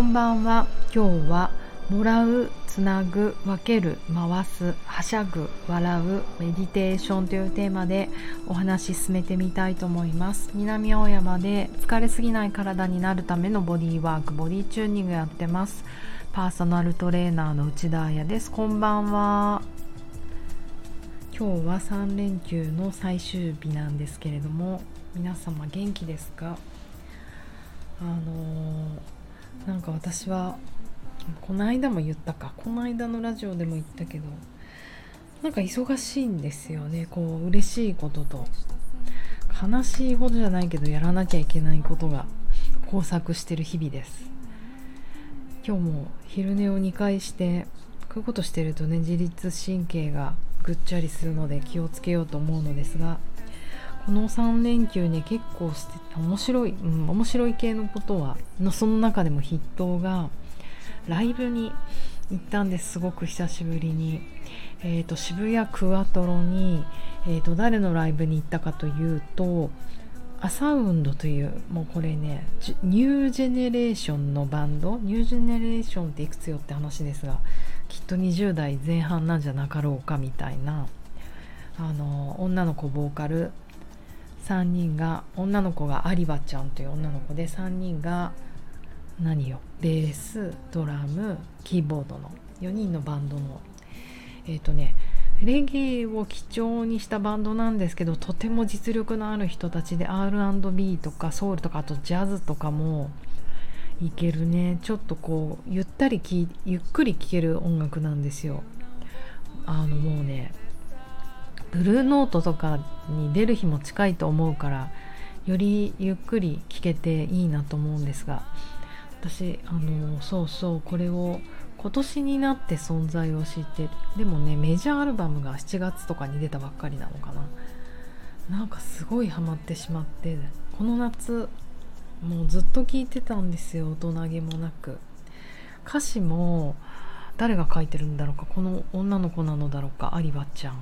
こんばんは。今日はもらうつなぐ分ける回すはしゃぐ笑うメディテーションというテーマでお話し進めてみたいと思います。南青山で疲れすぎない体になるためのボディーワークボディチューニングやってます。パーソナルトレーナーの内田彩です。こんばんは。今日は3連休の最終日なんですけれども皆様元気ですか？あのーなんか私はこの間も言ったか。この間のラジオでも言ったけどなんか忙しいんですよね。こう嬉しいことと悲しいほどじゃないけどやらなきゃいけないことが交錯してる日々です。今日も昼寝を2回してこういうことしてるとね自律神経がぐっちゃりするので気をつけようと思うのですがこの3連休ね結構面白い、うん、面白い系のことはのその中でも筆頭がライブに行ったんですすごく久しぶりに、えーと、渋谷クワトロに、えーと、誰のライブに行ったかというとアサウンドというもうこれねニュージェネレーションのバンド？ニュージェネレーションっていくつよって話ですがきっと20代前半なんじゃなかろうかみたいなあの女の子ボーカル3人が女の子が有馬ちゃんという女の子で3人が何よベースドラムキーボードの4人のバンドのえっ、ー、とねレゲエを基調にしたバンドなんですけどとても実力のある人たちで R&B とかソウルとかあとジャズとかもいけるね。ちょっとこうゆったりきゆっくり聴ける音楽なんですよ。あのもうねブルーノートとかに出る日も近いと思うからよりゆっくり聴けていいなと思うんですが私あのそうそうこれを今年になって存在を知ってでもねメジャーアルバムが7月とかに出たばっかりなのかな。なんかすごいハマってしまってこの夏もうずっと聴いてたんですよ。大人げもなく。歌詞も誰が書いてるんだろうかこの女の子なのだろうか有馬ちゃん。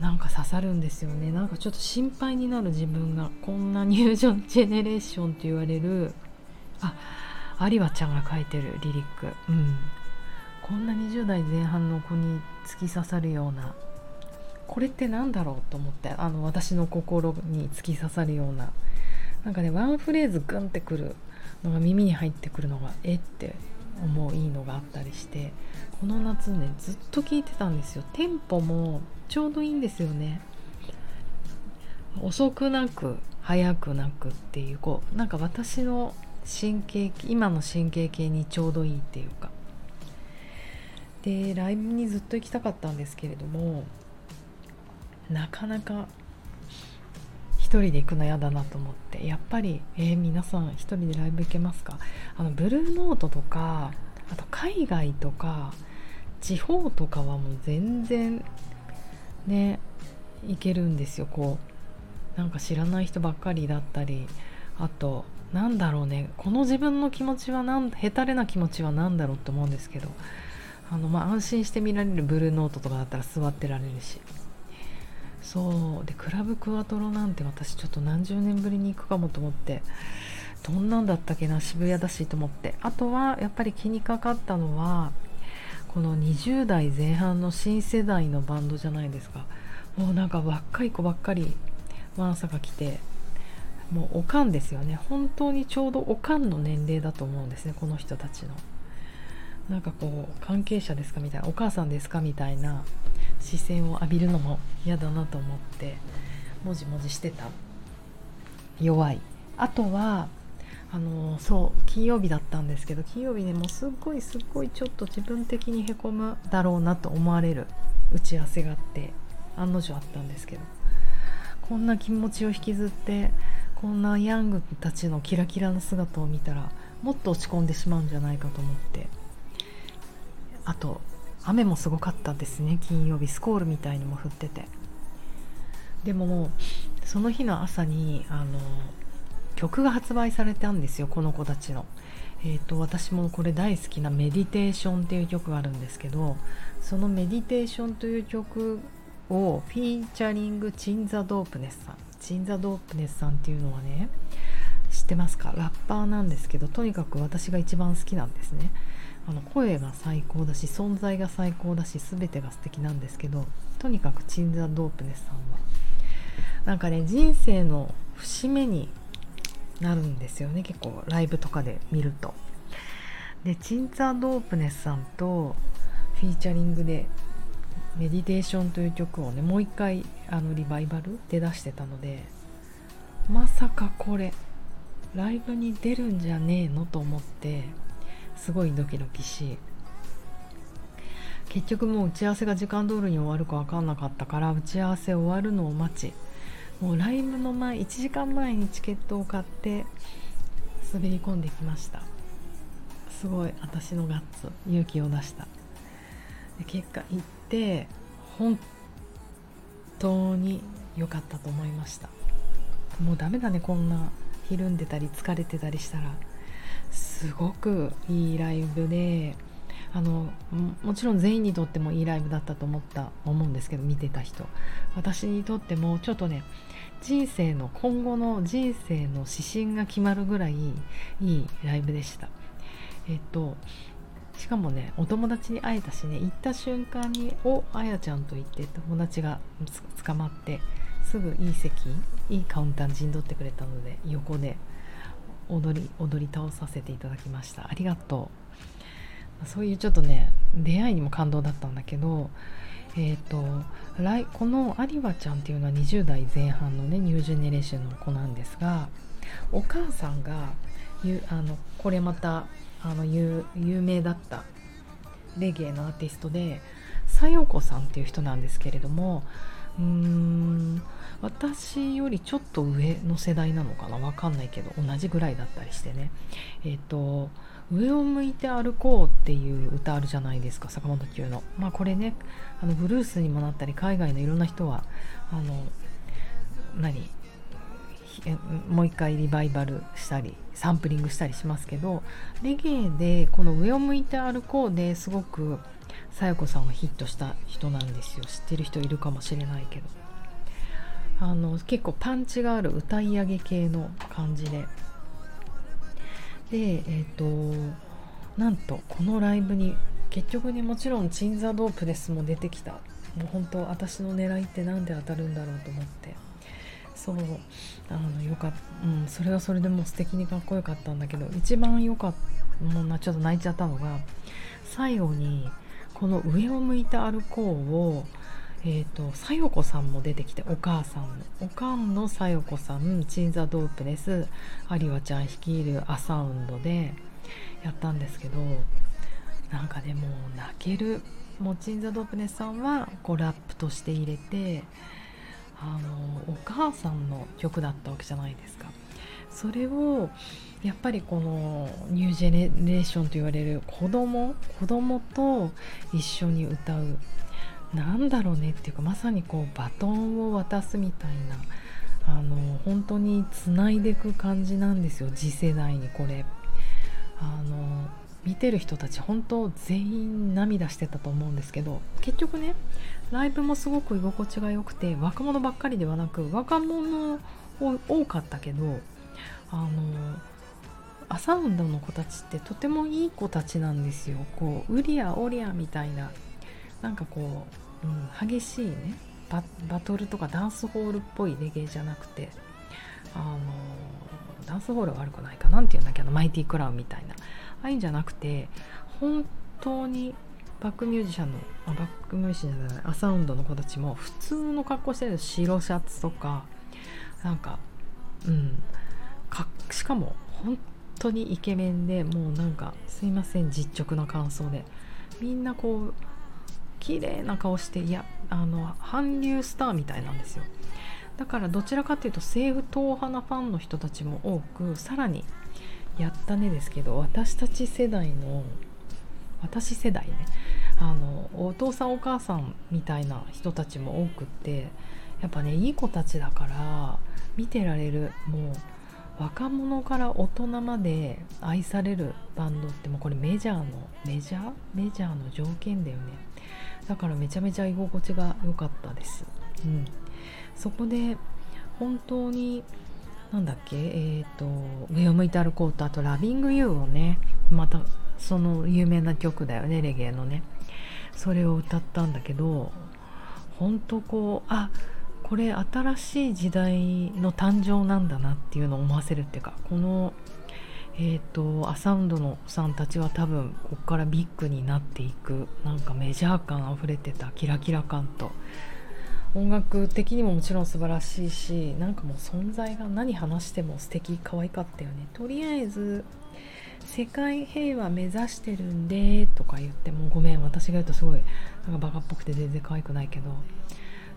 なんか刺さるんですよね。なんかちょっと心配になる自分が。こんなニュージョンジェネレーションって言われる。あ有馬ちゃんが書いてるリリック。うん。こんな20代前半の子に突き刺さるような。これって何だろうと思ってあの私の心に突き刺さるような。なんかねワンフレーズグンってくるのが耳に入ってくるのがえって思ういいのがあったりしてこの夏ねずっと聴いてたんですよ。テンポもちょうどいいんですよね。遅くなく早くなくっていうこうなんか私の神経今の神経系にちょうどいいっていうか。でライブにずっと行きたかったんですけれどもなかなか人で行くの嫌だなと思ってやっぱりえー、皆さん一人でライブ行けますか？あのブルーノートとかあと海外とか地方とかはもう全然ねいけるんですよこう。なんか知らない人ばっかりだったりあとなんだろうねこの自分の気持ちはなんへたれな気持ちは何だろうって思うんですけどあの、まあ、安心して見られるブルーノートとかだったら座ってられるし。そう。でクラブクワトロなんて私ちょっと何十年ぶりに行くかもと思って。どんなんだったっけな渋谷だしと思って。あとはやっぱり気にかかったのはこの20代前半の新世代のバンドじゃないですか。もうなんか若い子ばっかりワンサが来てもうおかんですよね。本当にちょうどおかんの年齢だと思うんですねこの人たちの。なんかこう関係者ですかみたいなお母さんですかみたいな。視線を浴びるのも嫌だなと思ってもじもじしてた。弱い。あとはあのそう金曜日だったんですけど金曜日ねもうすっごいすっごいちょっと自分的にへこむだろうなと思われる。打ち合わせがあって案の定あったんですけど。こんな気持ちを引きずってこんなヤングたちのキラキラな姿を見たらもっと落ち込んでしまうんじゃないかと思って。あと雨もすごかったですね。金曜日スコールみたいにも降ってて。でももその日の朝にあの曲が発売されたんですよこの子たちの。えーと、私もこれ大好きな「メディテーション」っていう曲があるんですけどその「メディテーション」という曲をフィーチャリングチンザ・ドープネスさん。チンザ・ドープネスさんっていうのはね知ってますか？ラッパーなんですけどとにかく私が一番好きなんですね。あの声が最高だし存在が最高だし全てが素敵なんですけどとにかくチンザ・ドープネスさんはなんかね人生の節目になるんですよね結構ライブとかで見ると。でチンザ・ドープネスさんとフィーチャリングでメディテーションという曲をねもう一回あのリバイバルで出してたのでまさかこれライブに出るんじゃねえのと思ってすごいドキドキし結局もう打ち合わせが時間通りに終わるか分かんなかったから打ち合わせ終わるのを待ちもうライブの前1時間前にチケットを買って滑り込んできました。すごい私のガッツ勇気を出した。で結果行って本当に良かったと思いました。もうダメだねこんなひるんでたり疲れてたりしたら。すごくいいライブであのもちろん全員にとってもいいライブだったと思った思うんですけど見てた人。私にとってもちょっとね人生の今後の人生の指針が決まるぐらいいいライブでした。えっとしかもねお友達に会えたしね行った瞬間に「おあやちゃん」と言って友達が捕まってすぐいい席いいカウンターに陣取ってくれたので横で踊り踊り倒させていただきました。ありがとう。そういうちょっとね出会いにも感動だったんだけどえーと、来この有馬ちゃんっていうのは20代前半のねニュージェネレーションの子なんですがお母さんがあのこれまたあの有名だったレゲエのアーティストでさよこさんっていう人なんですけれどもうーん。私よりちょっと上の世代なのかな。わかんないけど同じぐらいだったりしてね。えっ、ー、と「上を向いて歩こう」っていう歌あるじゃないですか坂本九の。まあこれねあのブルースにもなったり海外のいろんな人はあの何？もう一回リバイバルしたりサンプリングしたりしますけどレゲエでこの「上を向いて歩こう」ですごくさよこさんはヒットした人なんですよ。知ってる人いるかもしれないけど。あの結構パンチがある歌い上げ系の感じで。でえっ、ー、となんとこのライブに結局ねもちろんチンザ・ドープレスも出てきた。もう本当私の狙いって何で当たるんだろうと思って。そうあのよかった、うん、それはそれでも素敵にかっこよかったんだけど一番良かったもうなちょっと泣いちゃったのが最後にこの「上を向いて歩こう」をえーと、さよこさんも出てきてお母さんのおかんのさよこさんチンザ・ドープレス有馬ちゃん率いるアサウンドでやったんですけどなんかでも泣ける。もうチンザ・ドープネスさんはこうラップとして入れてあのお母さんの曲だったわけじゃないですか。それをやっぱりこのニュージェネレーションと言われる子供子供と一緒に歌う。なんだろうねっていうかまさにこうバトンを渡すみたいなあの本当につないでいく感じなんですよ。次世代にこれ。あの見てる人たち本当全員涙してたと思うんですけど結局ねライブもすごく居心地が良くて若者ばっかりではなく若者多かったけどあのアサウンドの子たちってとてもいい子たちなんですよ。こうウリアオリアみたいななんかこう、うん、激しいねバトルとかダンスホールっぽいレゲエじゃなくてあのダンスホールは悪くないかなんていうんだっけどマイティクラウンみたいな。ああいうんじゃなくて本当にバックミュージシャンのあバックミュージシャンじゃないアサウンドの子たちも普通の格好してる白シャツとかなんかうんしかも本当にイケメンでもうなんかすいません実直な感想で。みんなこう綺麗な顔していやあの韓流スターみたいなんですよ。だからどちらかというと政府党派なファンの人たちも多くさらにやったねですけど私たち世代の私世代ねあのお父さんお母さんみたいな人たちも多くってやっぱねいい子たちだから見てられるもう若者から大人まで愛されるバンドってもうこれメジャーのメジャー？メジャーの条件だよね。だからめちゃめちゃ居心地が良かったです、うん、そこで本当になんだっけ？えっ、ー、と「上を向いて歩こうと」あと「ラビング・ユー」をねまたその有名な曲だよねレゲエのね。それを歌ったんだけど本当こうあっこれ新しい時代の誕生なんだなっていうのを思わせるっていうかこのえーと、アサウンドのさんたちは多分ここからビッグになっていくなんかメジャー感あふれてたキラキラ感と。音楽的にももちろん素晴らしいしなんかもう存在が何話しても素敵可愛かったよね。とりあえず世界平和目指してるんでとか言ってもごめん私が言うとすごいなんかバカっぽくて全然可愛くないけど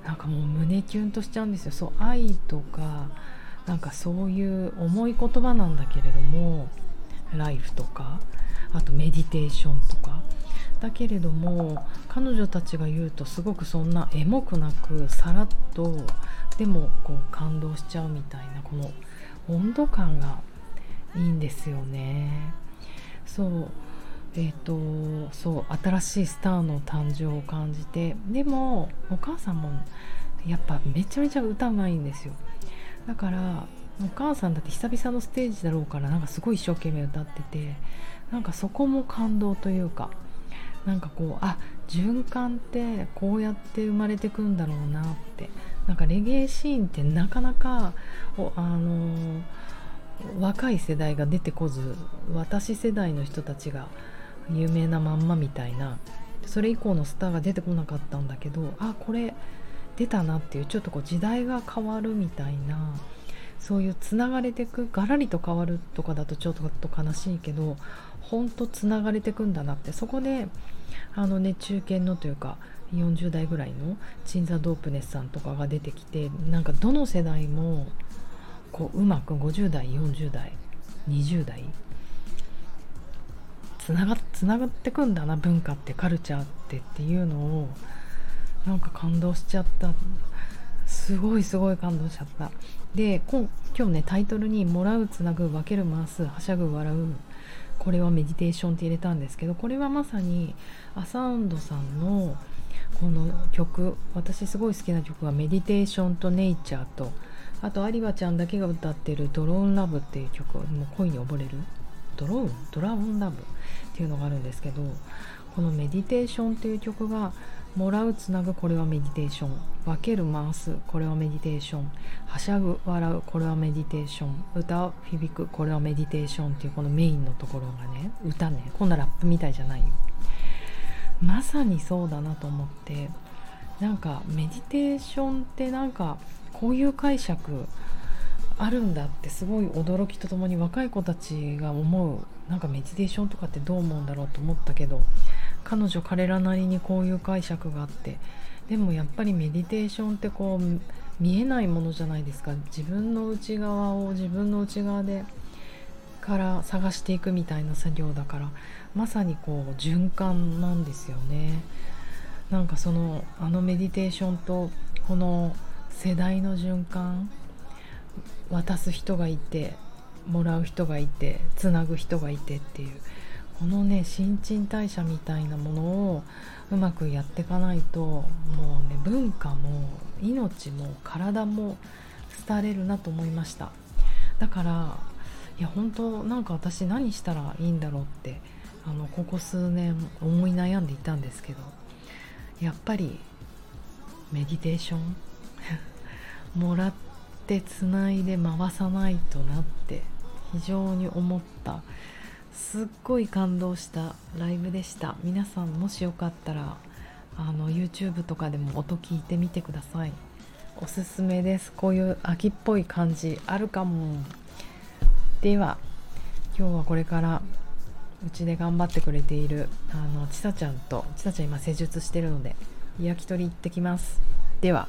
なんかもう胸キュンとしちゃうんですよ。そう愛とかなんかそういう重い言葉なんだけれどもライフとかあとメディテーションとか。だけれども彼女たちが言うとすごくそんなエモくなくさらっとでもこう感動しちゃうみたいなこの温度感がいいんですよね。そう。えーと、そう新しいスターの誕生を感じてでもお母さんもやっぱめちゃめちゃ歌うまいんですよ。だからお母さんだって久々のステージだろうからなんかすごい一生懸命歌っててなんかそこも感動というかなんかこうあ循環ってこうやって生まれてくんだろうなってなんかレゲエシーンってなかなかおあのー、若い世代が出てこず私世代の人たちが有名なまんまみたいなそれ以降のスターが出てこなかったんだけどあこれ出たなっていうちょっとこう時代が変わるみたいなそういうつながれてくガラリと変わるとかだとちょっと悲しいけどほんとつながれてくんだなって。そこであのね中堅のというか40代ぐらいのチンザ・ドープネスさんとかが出てきてなんかどの世代もこううまく50代40代20代つながつながってくんだな文化ってカルチャーってっていうのをなんか感動しちゃった。すごいすごい感動しちゃった。で今日ねタイトルに「もらうつなぐ分ける回すはしゃぐ笑う」これはメディテーションって入れたんですけどこれはまさにアサウンドさんのこの曲。私すごい好きな曲が「メディテーションとネイチャー」とあと有馬ちゃんだけが歌ってる「ドローンラブ」っていう曲もう恋に溺れる。ドローンドラゴンラブっていうのがあるんですけどこの「メディテーション」っていう曲がもらうつなぐこれはメディテーション。分ける回すこれはメディテーション。はしゃぐ笑うこれはメディテーション。歌う響くこれはメディテーション。っていうこのメインのところがね歌ね。こんなラップみたいじゃない。よまさにそうだなと思ってなんかメディテーションってなんかこういう解釈あるんだってすごい驚きとともに若い子たちが思うなんかメディテーションとかってどう思うんだろうと思ったけど彼女彼らなりにこういう解釈があってでもやっぱりメディテーションってこう見えないものじゃないですか。自分の内側を自分の内側でから探していくみたいな作業だからまさにこう循環なんですよね。なんかそのあのメディテーションとこの世代の循環渡す人がいてもらう人がいてつなぐ人がいてっていうこのね新陳代謝みたいなものをうまくやっていかないともうね文化も命も体も廃れるなと思いました。だからいや本当なんか私何したらいいんだろうってあのここ数年思い悩んでいたんですけどやっぱりメディテーション？もらってつないで回さないとなって非常に思った。すっごい感動したライブでした。皆さんもしよかったらあの YouTube とかでも音聞いてみてください。おすすめです。こういう秋っぽい感じあるかも。では今日はこれからうちで頑張ってくれているあのちさちゃんとちさちゃん今施術してるので焼き鳥行ってきます。では。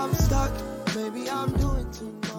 I'm stuck, maybe I'm doing too much